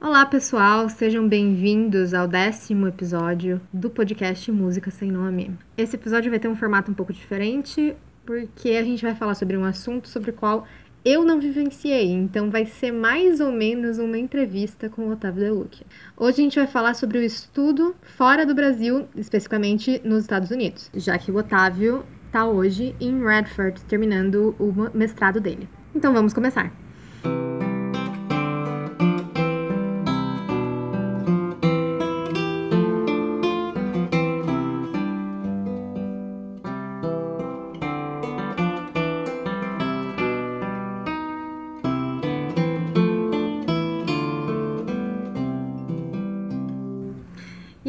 Olá, pessoal, sejam bem-vindos ao décimo episódio do podcast Música Sem Nome. Esse episódio vai ter um formato um pouco diferente, porque a gente vai falar sobre um assunto sobre o qual eu não vivenciei, então vai ser mais ou menos uma entrevista com o Otávio Deluc. Hoje a gente vai falar sobre o estudo fora do Brasil, especificamente nos Estados Unidos, já que o Otávio está hoje em Radford, terminando o mestrado dele. Então vamos começar.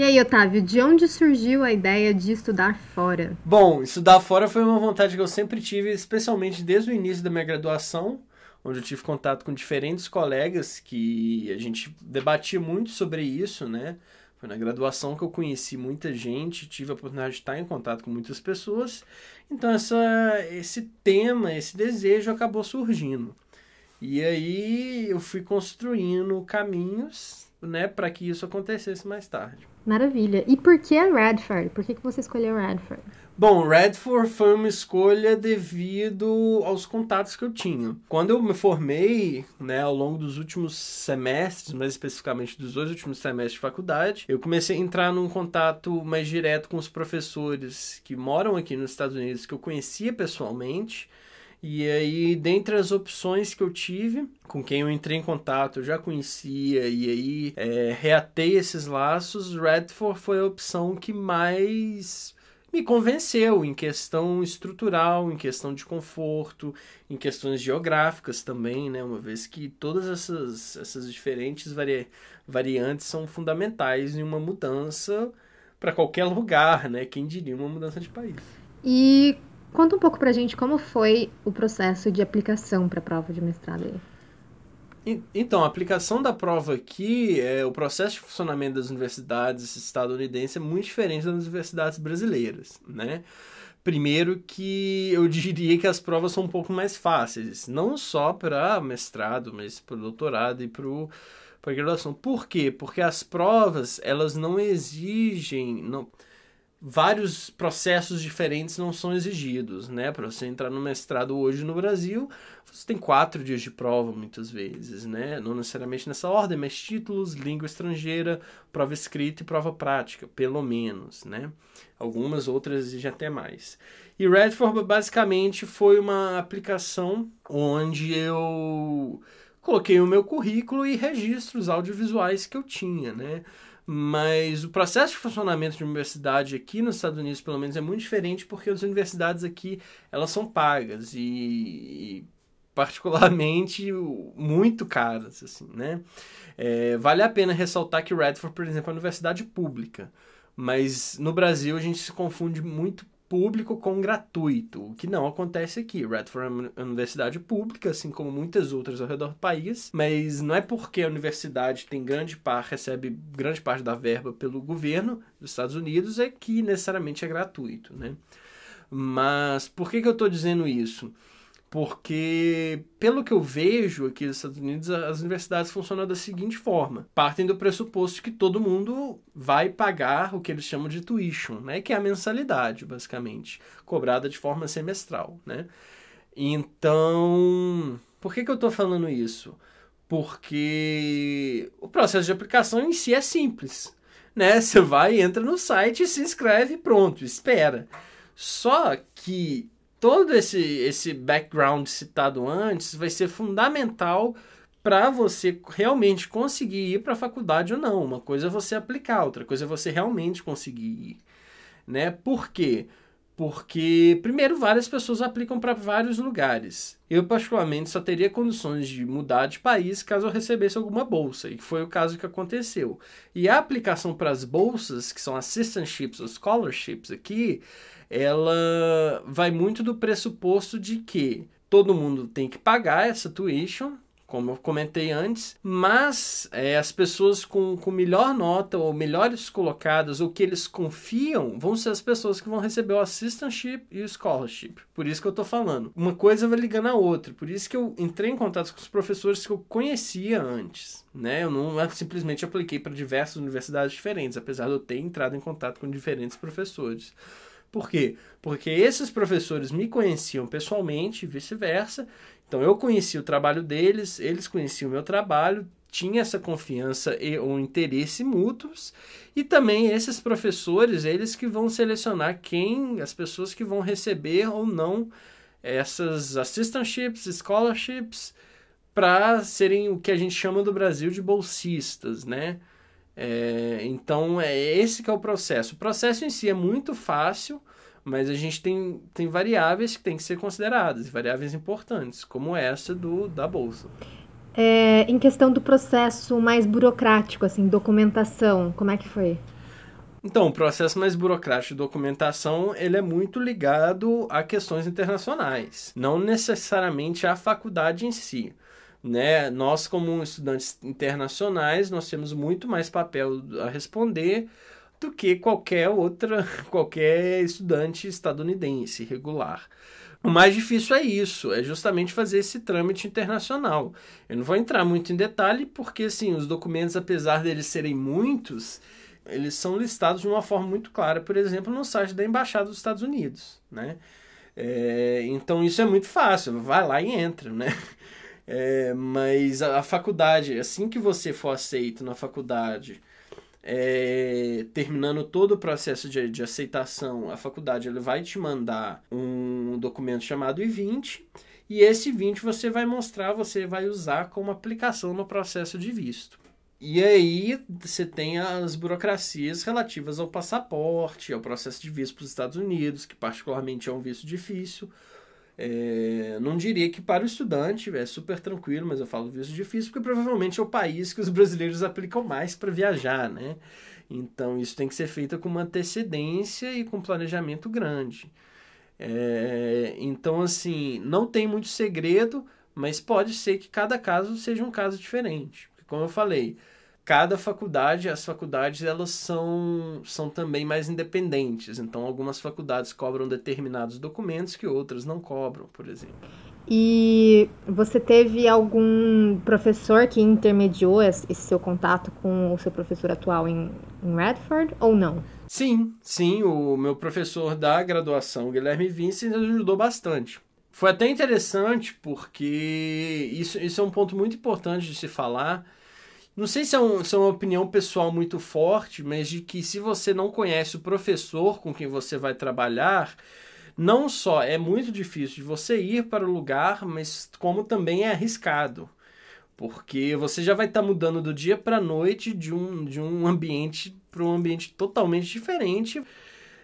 Aí, Otávio, de onde surgiu a ideia de estudar fora? Bom, estudar fora foi uma vontade que eu sempre tive, especialmente desde o início da minha graduação, onde eu tive contato com diferentes colegas que a gente debatia muito sobre isso, né? Foi na graduação que eu conheci muita gente, tive a oportunidade de estar em contato com muitas pessoas. Então essa, esse tema, esse desejo acabou surgindo. E aí eu fui construindo caminhos, né, para que isso acontecesse mais tarde. Maravilha. E por que Radford? Por que, que você escolheu Radford? Bom, Radford foi uma escolha devido aos contatos que eu tinha. Quando eu me formei, né, ao longo dos últimos semestres, mais especificamente dos dois últimos semestres de faculdade, eu comecei a entrar num contato mais direto com os professores que moram aqui nos Estados Unidos, que eu conhecia pessoalmente, e aí, dentre as opções que eu tive, com quem eu entrei em contato, eu já conhecia, e aí é, reatei esses laços, Redford foi a opção que mais me convenceu em questão estrutural, em questão de conforto, em questões geográficas também, né? Uma vez que todas essas, essas diferentes vari variantes são fundamentais em uma mudança para qualquer lugar, né? Quem diria uma mudança de país. E Conta um pouco pra gente como foi o processo de aplicação para a prova de mestrado aí. Então, a aplicação da prova aqui, é, o processo de funcionamento das universidades estadunidenses é muito diferente das universidades brasileiras, né? Primeiro que eu diria que as provas são um pouco mais fáceis, não só para mestrado, mas para doutorado e para graduação. Por quê? Porque as provas, elas não exigem... Não, vários processos diferentes não são exigidos, né? Para você entrar no mestrado hoje no Brasil, você tem quatro dias de prova muitas vezes, né? Não necessariamente nessa ordem, mas títulos, língua estrangeira, prova escrita e prova prática, pelo menos, né? Algumas outras exigem até mais. E Redford basicamente foi uma aplicação onde eu coloquei o meu currículo e registros audiovisuais que eu tinha, né? Mas o processo de funcionamento de universidade aqui nos Estados Unidos, pelo menos, é muito diferente porque as universidades aqui elas são pagas e, particularmente muito caras, assim, né? É, vale a pena ressaltar que Radford, por exemplo, é uma universidade pública, mas no Brasil a gente se confunde muito público com gratuito, o que não acontece aqui. Radford é uma universidade pública, assim como muitas outras ao redor do país, mas não é porque a universidade tem grande parte, recebe grande parte da verba pelo governo dos Estados Unidos, é que necessariamente é gratuito, né? Mas por que, que eu estou dizendo isso? Porque, pelo que eu vejo aqui nos Estados Unidos, as universidades funcionam da seguinte forma: partem do pressuposto que todo mundo vai pagar o que eles chamam de tuition, né? que é a mensalidade, basicamente, cobrada de forma semestral. Né? Então, por que, que eu estou falando isso? Porque o processo de aplicação em si é simples. Né? Você vai, entra no site, se inscreve pronto, espera. Só que todo esse, esse background citado antes vai ser fundamental para você realmente conseguir ir para a faculdade ou não. Uma coisa é você aplicar, outra coisa é você realmente conseguir ir. Né? Por quê? Porque, primeiro, várias pessoas aplicam para vários lugares. Eu, particularmente, só teria condições de mudar de país caso eu recebesse alguma bolsa, e foi o caso que aconteceu. E a aplicação para as bolsas, que são assistantships ou scholarships aqui, ela vai muito do pressuposto de que todo mundo tem que pagar essa tuition como eu comentei antes, mas é, as pessoas com, com melhor nota ou melhores colocadas ou que eles confiam vão ser as pessoas que vão receber o assistantship e o scholarship. Por isso que eu tô falando. Uma coisa vai ligando a outra. Por isso que eu entrei em contato com os professores que eu conhecia antes. Né? Eu não simplesmente apliquei para diversas universidades diferentes, apesar de eu ter entrado em contato com diferentes professores. Por quê? Porque esses professores me conheciam pessoalmente vice-versa. Então eu conhecia o trabalho deles, eles conheciam o meu trabalho, tinha essa confiança e um interesse mútuos. E também esses professores, eles que vão selecionar quem, as pessoas que vão receber ou não essas assistantships, scholarships, para serem o que a gente chama do Brasil de bolsistas, né? É, então, é esse que é o processo. O processo em si é muito fácil, mas a gente tem, tem variáveis que têm que ser consideradas, variáveis importantes, como essa do, da Bolsa. É, em questão do processo mais burocrático, assim, documentação, como é que foi? Então, o processo mais burocrático de documentação, ele é muito ligado a questões internacionais, não necessariamente à faculdade em si né? Nós, como estudantes internacionais, nós temos muito mais papel a responder do que qualquer outra, qualquer estudante estadunidense regular. O mais difícil é isso, é justamente fazer esse trâmite internacional. Eu não vou entrar muito em detalhe, porque assim, os documentos, apesar deles serem muitos, eles são listados de uma forma muito clara, por exemplo, no site da Embaixada dos Estados Unidos, né? É, então isso é muito fácil, vai lá e entra, né? É, mas a, a, faculdade, assim que você for aceito na faculdade, é, terminando todo o processo de, de aceitação, a faculdade ele vai te mandar um documento chamado I-20 e esse 20 você vai mostrar, você vai usar como aplicação no processo de visto. E aí você tem as burocracias relativas ao passaporte, ao processo de visto para os Estados Unidos, que particularmente é um visto difícil. É, não diria que para o estudante é super tranquilo, mas eu falo visto difícil porque provavelmente é o país que os brasileiros aplicam mais para viajar, né? Então isso tem que ser feito com uma antecedência e com planejamento grande. É, então, assim, não tem muito segredo, mas pode ser que cada caso seja um caso diferente. Como eu falei, cada faculdade, as faculdades elas são, são também mais independentes. Então, algumas faculdades cobram determinados documentos que outras não cobram, por exemplo. E você teve algum professor que intermediou esse seu contato com o seu professor atual em, em Radford ou não? Sim, sim. O meu professor da graduação, Guilherme Vincent, ajudou bastante. Foi até interessante porque isso, isso é um ponto muito importante de se falar não sei se é, um, se é uma opinião pessoal muito forte, mas de que se você não conhece o professor com quem você vai trabalhar, não só é muito difícil de você ir para o lugar, mas como também é arriscado. Porque você já vai estar tá mudando do dia para a noite de um, de um ambiente para um ambiente totalmente diferente.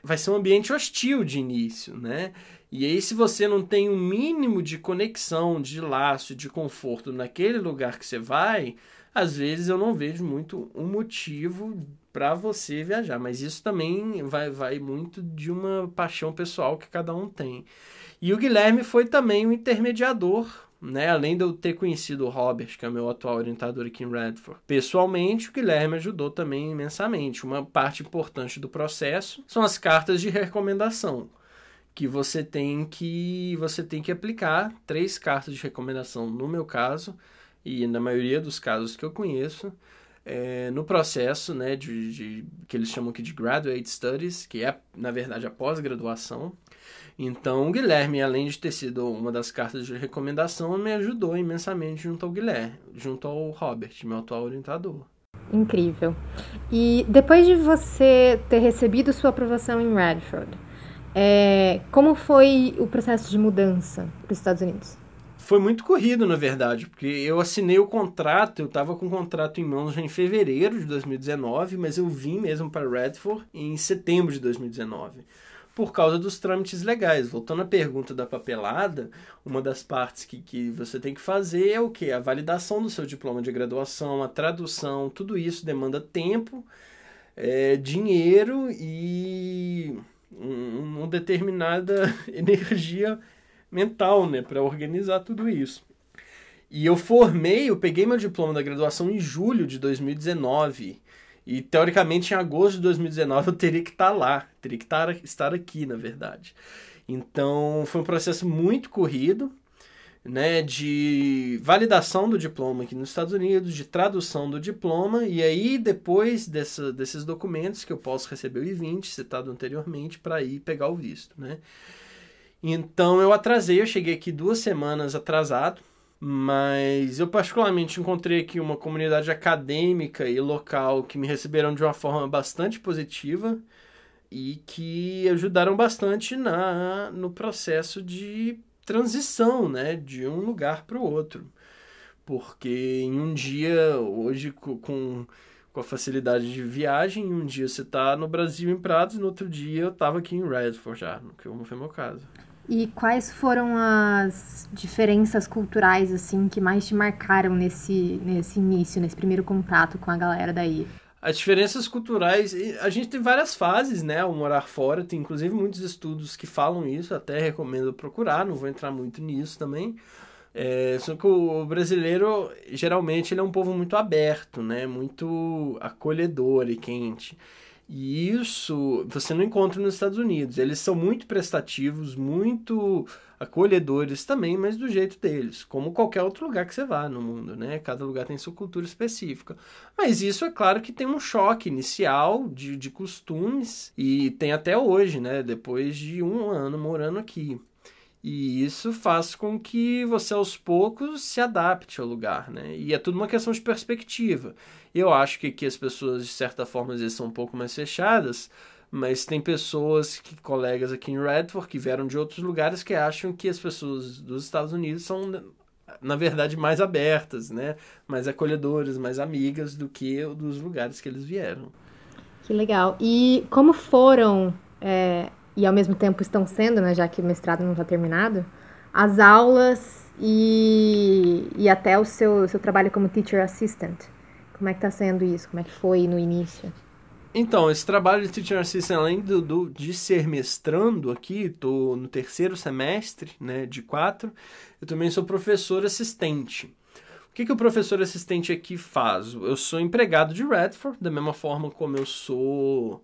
Vai ser um ambiente hostil de início, né? E aí, se você não tem um mínimo de conexão, de laço, de conforto naquele lugar que você vai, às vezes eu não vejo muito um motivo para você viajar, mas isso também vai, vai muito de uma paixão pessoal que cada um tem. E o Guilherme foi também um intermediador, né? Além de eu ter conhecido o Robert, que é meu atual orientador aqui em Redford, pessoalmente, o Guilherme ajudou também imensamente. Uma parte importante do processo são as cartas de recomendação que você tem que você tem que aplicar três cartas de recomendação no meu caso e na maioria dos casos que eu conheço, é, no processo né, de, de, que eles chamam aqui de Graduate Studies, que é, na verdade, a pós-graduação. Então, o Guilherme, além de ter sido uma das cartas de recomendação, me ajudou imensamente junto ao Guilherme, junto ao Robert, meu atual orientador. Incrível. E depois de você ter recebido sua aprovação em Radford, é, como foi o processo de mudança para os Estados Unidos? Foi muito corrido, na verdade, porque eu assinei o contrato, eu estava com o contrato em mãos já em fevereiro de 2019, mas eu vim mesmo para Redford em setembro de 2019 por causa dos trâmites legais. Voltando à pergunta da papelada, uma das partes que, que você tem que fazer é o que? A validação do seu diploma de graduação, a tradução, tudo isso demanda tempo, é, dinheiro e um, uma determinada energia mental, né, para organizar tudo isso. E eu formei, eu peguei meu diploma da graduação em julho de 2019. E teoricamente em agosto de 2019 eu teria que estar lá, teria que estar, estar aqui, na verdade. Então foi um processo muito corrido, né, de validação do diploma aqui nos Estados Unidos, de tradução do diploma, e aí depois dessa, desses documentos que eu posso receber o I-20, citado anteriormente, para ir pegar o visto, né. Então eu atrasei, eu cheguei aqui duas semanas atrasado, mas eu particularmente encontrei aqui uma comunidade acadêmica e local que me receberam de uma forma bastante positiva e que ajudaram bastante na no processo de transição, né, de um lugar para o outro. Porque em um dia, hoje com, com a facilidade de viagem, um dia você está no Brasil em Prados, no outro dia eu estava aqui em Redford já, que foi meu caso. E quais foram as diferenças culturais assim que mais te marcaram nesse nesse início, nesse primeiro contato com a galera daí? As diferenças culturais, a gente tem várias fases, né, ao morar fora, tem inclusive muitos estudos que falam isso, até recomendo procurar, não vou entrar muito nisso também. É, só que o brasileiro, geralmente, ele é um povo muito aberto, né, muito acolhedor e quente. E isso você não encontra nos Estados Unidos. Eles são muito prestativos, muito acolhedores também, mas do jeito deles, como qualquer outro lugar que você vá no mundo, né? Cada lugar tem sua cultura específica. Mas isso é claro que tem um choque inicial de, de costumes, e tem até hoje, né? Depois de um ano morando aqui. E isso faz com que você aos poucos se adapte ao lugar, né? E é tudo uma questão de perspectiva. Eu acho que aqui as pessoas, de certa forma, às vezes são um pouco mais fechadas, mas tem pessoas, que, colegas aqui em Redford, que vieram de outros lugares, que acham que as pessoas dos Estados Unidos são, na verdade, mais abertas, né? Mais acolhedoras, mais amigas do que dos lugares que eles vieram. Que legal. E como foram é e ao mesmo tempo estão sendo, né, já que o mestrado não está terminado, as aulas e, e até o seu, seu trabalho como teacher assistant. Como é que está sendo isso? Como é que foi no início? Então, esse trabalho de teacher assistant, além do, do de ser mestrando aqui, estou no terceiro semestre, né, de quatro, eu também sou professor assistente. O que, que o professor assistente aqui faz? Eu sou empregado de Redford, da mesma forma como eu sou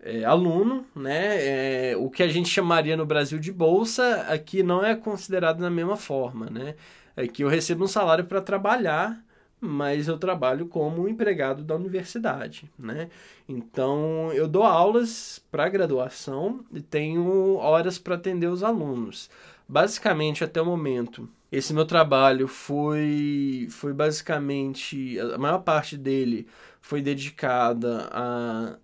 é, aluno, né? É, o que a gente chamaria no Brasil de bolsa, aqui não é considerado da mesma forma, né? Aqui eu recebo um salário para trabalhar, mas eu trabalho como empregado da universidade, né? Então eu dou aulas para graduação e tenho horas para atender os alunos. Basicamente até o momento, esse meu trabalho foi foi basicamente a maior parte dele foi dedicada a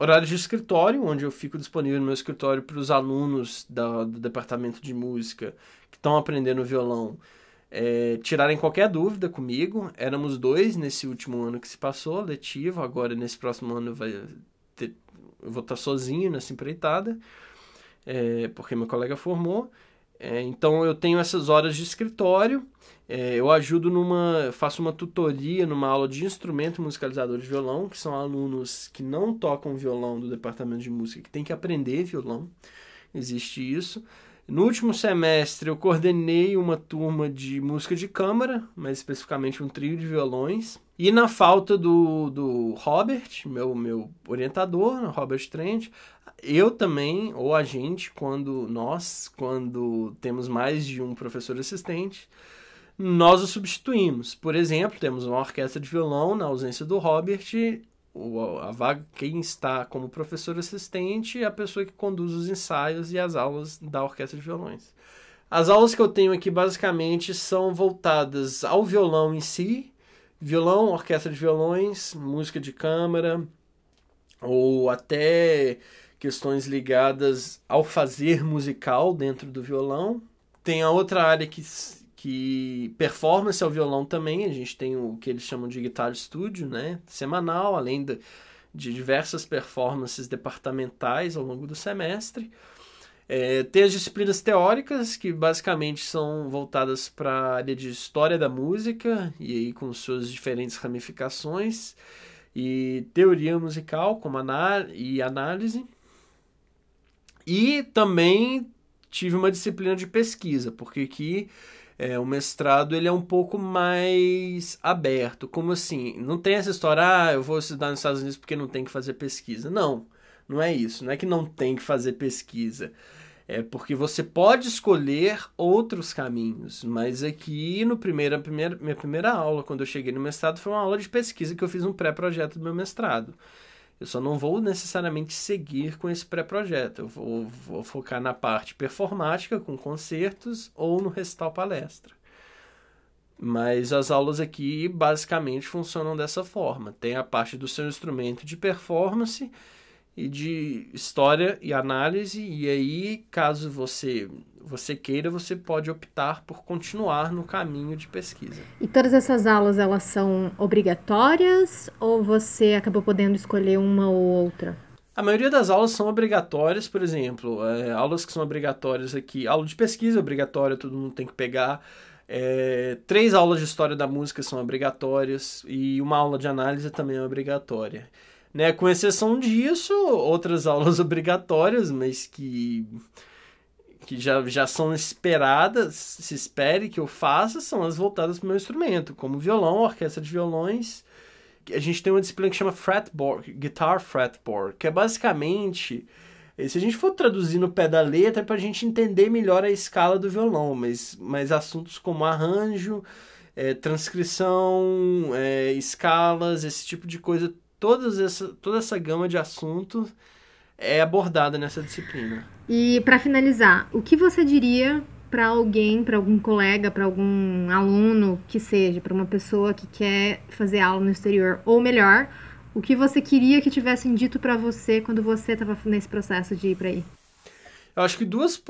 horário de escritório, onde eu fico disponível no meu escritório para os alunos da, do departamento de música que estão aprendendo violão é, tirarem qualquer dúvida comigo. Éramos dois nesse último ano que se passou, letivo. Agora, nesse próximo ano, vai ter, eu vou estar sozinho nessa empreitada, é, porque meu colega formou. É, então, eu tenho essas horas de escritório é, eu ajudo numa. faço uma tutoria numa aula de instrumento musicalizador de violão, que são alunos que não tocam violão do departamento de música, que tem que aprender violão. Existe isso. No último semestre eu coordenei uma turma de música de câmara, mais especificamente um trio de violões. E na falta do, do Robert, meu, meu orientador, Robert Trent, eu também, ou a gente, quando nós, quando temos mais de um professor assistente, nós o substituímos. Por exemplo, temos uma orquestra de violão na ausência do Robert, o, a vaga, quem está como professor assistente é a pessoa que conduz os ensaios e as aulas da orquestra de violões. As aulas que eu tenho aqui basicamente são voltadas ao violão em si, violão, orquestra de violões, música de câmara, ou até questões ligadas ao fazer musical dentro do violão. Tem a outra área que que performance ao violão também, a gente tem o que eles chamam de Guitar Studio, né, semanal, além de, de diversas performances departamentais ao longo do semestre. É, tem as disciplinas teóricas, que basicamente são voltadas para a área de história da música, e aí com suas diferentes ramificações, e teoria musical, como anál e análise. E também tive uma disciplina de pesquisa, porque aqui É, o mestrado ele é um pouco mais aberto. Como assim? Não tem essa história, ah, eu vou estudar nos Estados Unidos porque não tem que fazer pesquisa. Não, não é isso. Não é que não tem que fazer pesquisa. É porque você pode escolher outros caminhos. Mas aqui, no primeiro, primeira, minha primeira aula, quando eu cheguei no mestrado, foi uma aula de pesquisa que eu fiz um pré-projeto do meu mestrado. Eu só não vou necessariamente seguir com esse pré-projeto. Eu vou, vou, focar na parte performática, com concertos, ou no recital palestra. Mas as aulas aqui basicamente funcionam dessa forma. Tem a parte do seu instrumento de performance e de história e análise, e aí, caso você você queira, você pode optar por continuar no caminho de pesquisa. E todas essas aulas, elas são obrigatórias ou você acabou podendo escolher uma ou outra? A maioria das aulas são obrigatórias, por exemplo, é, aulas que são obrigatórias aqui, aula de pesquisa é obrigatória, todo mundo tem que pegar. É, três aulas de história da música são obrigatórias e uma aula de análise também é obrigatória. Né? Com exceção disso, outras aulas obrigatórias, mas que, que já, já são esperadas, se espere que eu faça, são as voltadas para o meu instrumento, como violão, orquestra de violões. A gente tem uma disciplina que chama fretboard, guitar fretboard, que é basicamente se a gente for traduzir no pé da letra, é para a gente entender melhor a escala do violão, mas, mas assuntos como arranjo, é, transcrição, é, escalas, esse tipo de coisa todas essa, toda essa gama de assuntos é abordada nessa disciplina. E para finalizar, o que você diria para alguém, para algum colega, para algum aluno que seja, para uma pessoa que quer fazer aula no exterior, ou melhor, o que você queria que tivessem dito para você quando você estava nesse processo de ir para aí? Eu acho que duas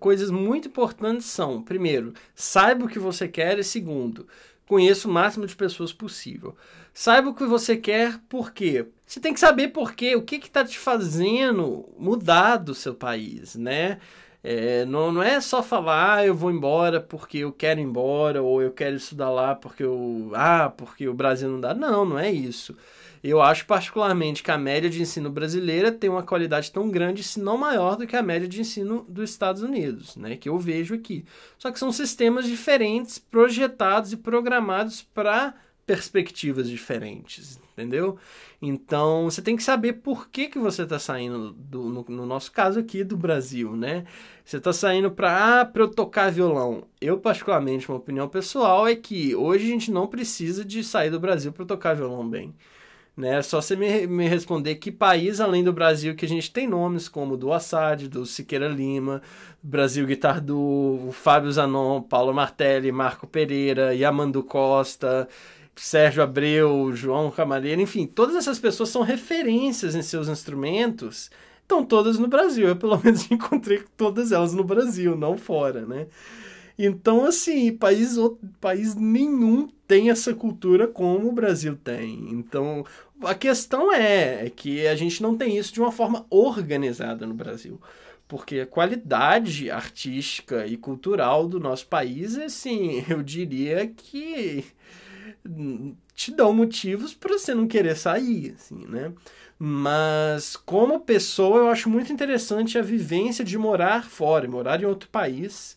coisas muito importantes são: primeiro, saiba o que você quer, e segundo, conheça o máximo de pessoas possível. Saiba o que você quer, por quê? Você tem que saber por quê, o que está te fazendo mudar do seu país, né? É, não, não é só falar, ah, eu vou embora porque eu quero ir embora, ou eu quero estudar lá porque eu. Ah, porque o Brasil não dá. Não, não é isso. Eu acho particularmente que a média de ensino brasileira tem uma qualidade tão grande, se não maior, do que a média de ensino dos Estados Unidos, né? Que eu vejo aqui. Só que são sistemas diferentes, projetados e programados para perspectivas diferentes, entendeu? Então você tem que saber por que, que você está saindo, do, no, no, nosso caso aqui, do Brasil, né? Você está saindo para ah, eu tocar violão. Eu, particularmente, uma opinião pessoal é que hoje a gente não precisa de sair do Brasil para tocar violão bem. Né? Só você me, me responder que país além do Brasil que a gente tem nomes como do Assad, do Siqueira Lima, Brasil Guitar do Fábio Zanon, Paulo Martelli, Marco Pereira, Yamandu Costa, Sérgio Abreu, João Camareira, enfim, todas essas pessoas são referências em seus instrumentos, estão todas no Brasil. Eu, pelo menos, encontrei todas elas no Brasil, não fora, né? Então, assim, país, país nenhum tem essa cultura como o Brasil tem. Então, a questão é, é que a gente não tem isso de uma forma organizada no Brasil porque a qualidade artística e cultural do nosso país, assim, eu diria que te dão motivos para você não querer sair, assim, né? Mas como pessoa, eu acho muito interessante a vivência de morar fora, morar em outro país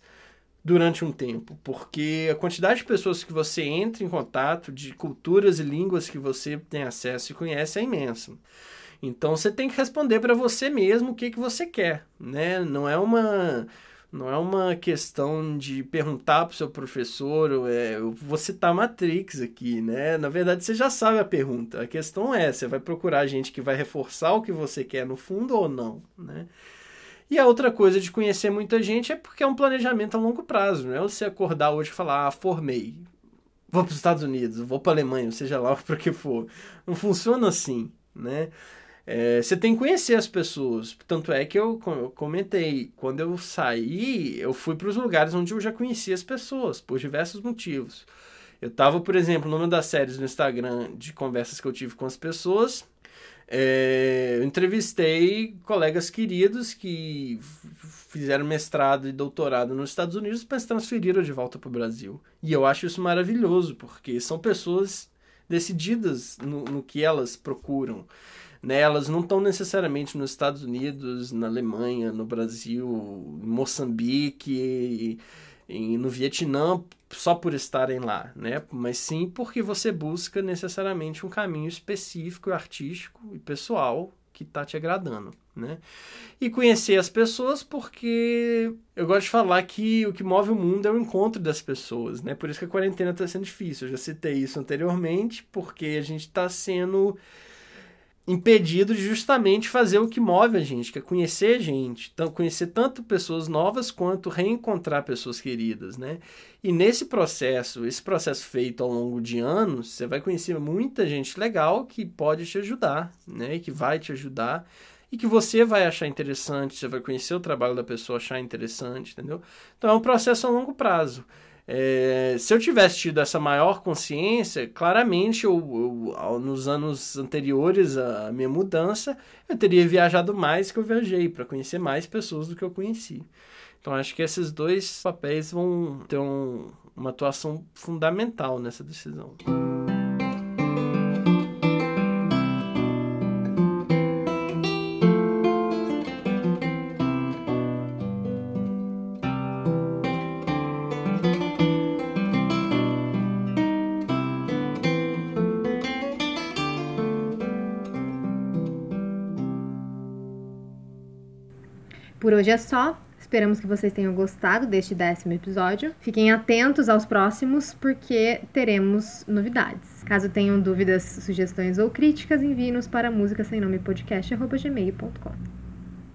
durante um tempo, porque a quantidade de pessoas que você entra em contato, de culturas e línguas que você tem acesso e conhece é imensa. Então você tem que responder para você mesmo o que, que você quer, né? Não é uma não é uma questão de perguntar para o seu professor, é, eu vou citar Matrix aqui, né? Na verdade, você já sabe a pergunta. A questão é, você vai procurar gente que vai reforçar o que você quer no fundo ou não, né? E a outra coisa de conhecer muita gente é porque é um planejamento a longo prazo, não é você acordar hoje e falar, ah, formei, vou para os Estados Unidos, vou para a Alemanha, seja lá para que for. Não funciona assim, né? É, você tem que conhecer as pessoas. Tanto é que eu, eu comentei, quando eu saí, eu fui para os lugares onde eu já conhecia as pessoas, por diversos motivos. Eu estava, por exemplo, numa das séries no Instagram de conversas que eu tive com as pessoas. É, eu entrevistei colegas queridos que fizeram mestrado e doutorado nos Estados Unidos, mas transferiram de volta para o Brasil. E eu acho isso maravilhoso, porque são pessoas decididas no, no que elas procuram. Né? Elas não estão necessariamente nos Estados Unidos, na Alemanha, no Brasil, em Moçambique, em, no Vietnã só por estarem lá, né? Mas sim porque você busca necessariamente um caminho específico, artístico e pessoal que está te agradando, né? E conhecer as pessoas porque eu gosto de falar que o que move o mundo é o encontro das pessoas, né? Por isso que a quarentena está sendo difícil. Eu já citei isso anteriormente, porque a gente está sendo impedido de justamente fazer o que move a gente, que é conhecer gente, então conhecer tanto pessoas novas quanto reencontrar pessoas queridas, né? E nesse processo, esse processo feito ao longo de anos, você vai conhecer muita gente legal que pode te ajudar, né? E que vai te ajudar e que você vai achar interessante, você vai conhecer o trabalho da pessoa, achar interessante, entendeu? Então é um processo a longo prazo. É, se eu tivesse tido essa maior consciência, claramente eu, eu, nos anos anteriores à minha mudança, eu teria viajado mais que eu viajei, para conhecer mais pessoas do que eu conheci. Então acho que esses dois papéis vão ter um, uma atuação fundamental nessa decisão. Hoje é só. Esperamos que vocês tenham gostado deste décimo episódio. Fiquem atentos aos próximos, porque teremos novidades. Caso tenham dúvidas, sugestões ou críticas, envie-nos para música sem nome podcast.gmail.com.